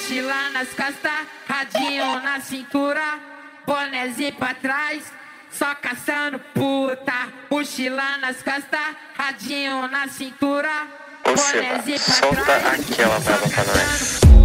mochila nas costas, radinho na cintura, bonézinho pra trás, só caçando puta. Mochila nas costas, radinho na cintura, bonézinho pra solta trás, aquela só brava pra nós.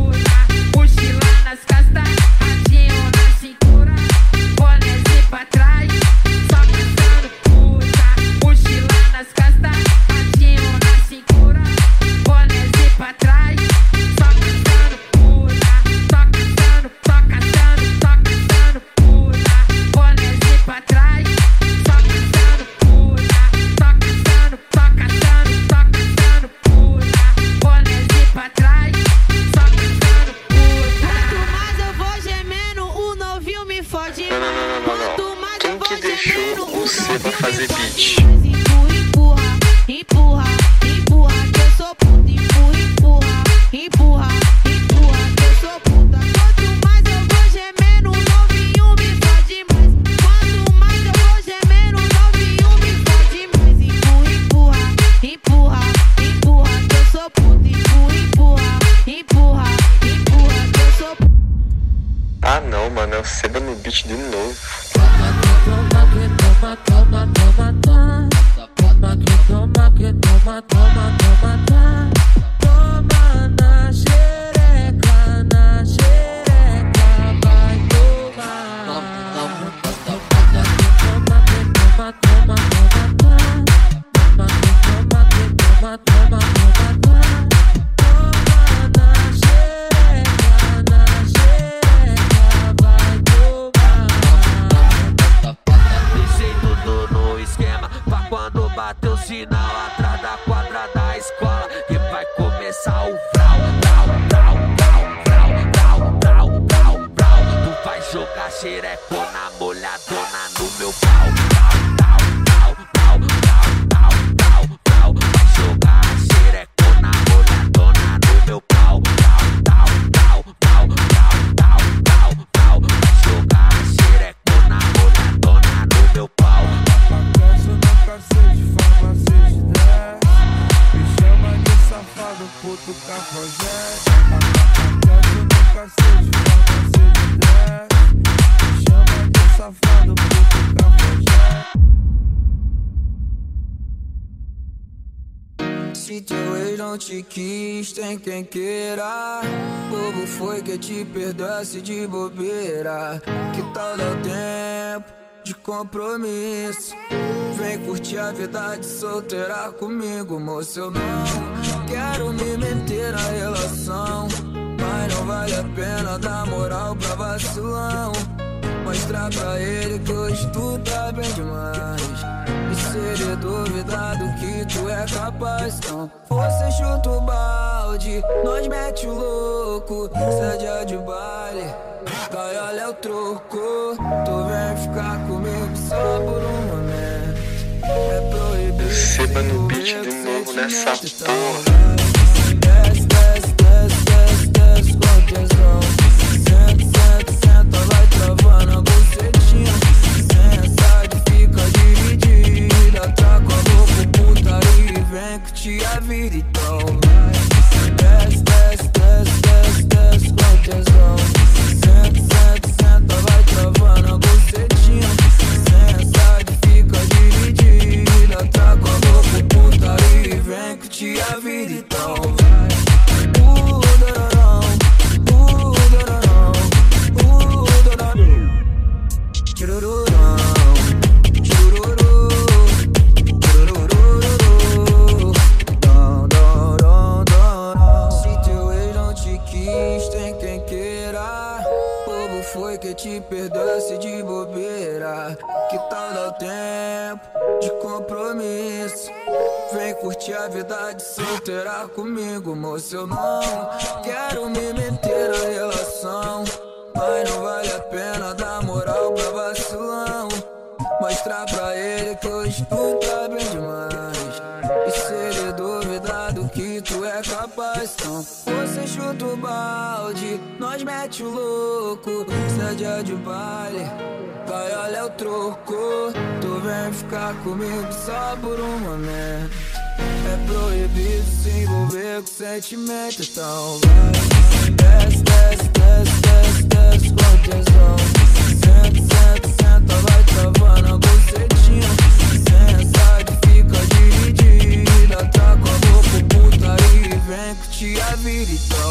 Mano, é o Seba no beat de novo. Deixei xerecona molhadona no meu pau frau, frau, frau, frau, frau, frau, frau Vai jogar xerecona molhadona no meu pau frau, frau, frau, frau, frau, frau Vai jogar xerecona molhadona no meu pau Acontece no cacete, farmacês 10 Me chama de safado, puto cafajeste Acontece no cacete, farmacês de safado, Se teu ex não te quis, tem quem queira. Bobo foi que te perdoasse de bobeira. Que tal dar tempo de compromisso? Vem curtir a vida de solteira comigo, moço. Eu não quero me meter na relação. Mas não vale a pena dar moral pra vacilão. Mostrar pra ele que hoje tu tá bem demais. E se ele duvidar do que tu é capaz, então você chuta o balde, nós mete o louco, seja de baile, cai olha é o troco. Tu vem ficar comigo só por um momento. É proibido. Seba no beat de novo nessa então porra. Te perdoasse de bobeira. Que tal dar o tempo de compromisso? Vem curtir a vida de solteira comigo, moço. Eu não quero me meter na relação. Mas não vale a pena dar moral pra vacilão. Mostrar pra ele que hoje tu tá bem demais. E se ele duvidar do que tu é capaz, então você chuta o balde, nós mete o louco. Seja de baile, vai olha é o troco. Tu vem ficar comigo só por um momento. É proibido se envolver com sentimento Então vai, desce, desce, desce, desce, desce com tesão Senta, senta, senta, vai travando a bucetinha. Sensa que fica dividida Tá com a boca puta e vem que te avira então.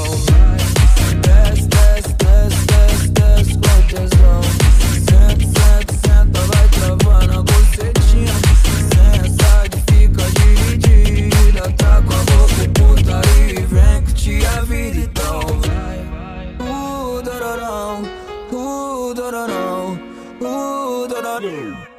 Lord.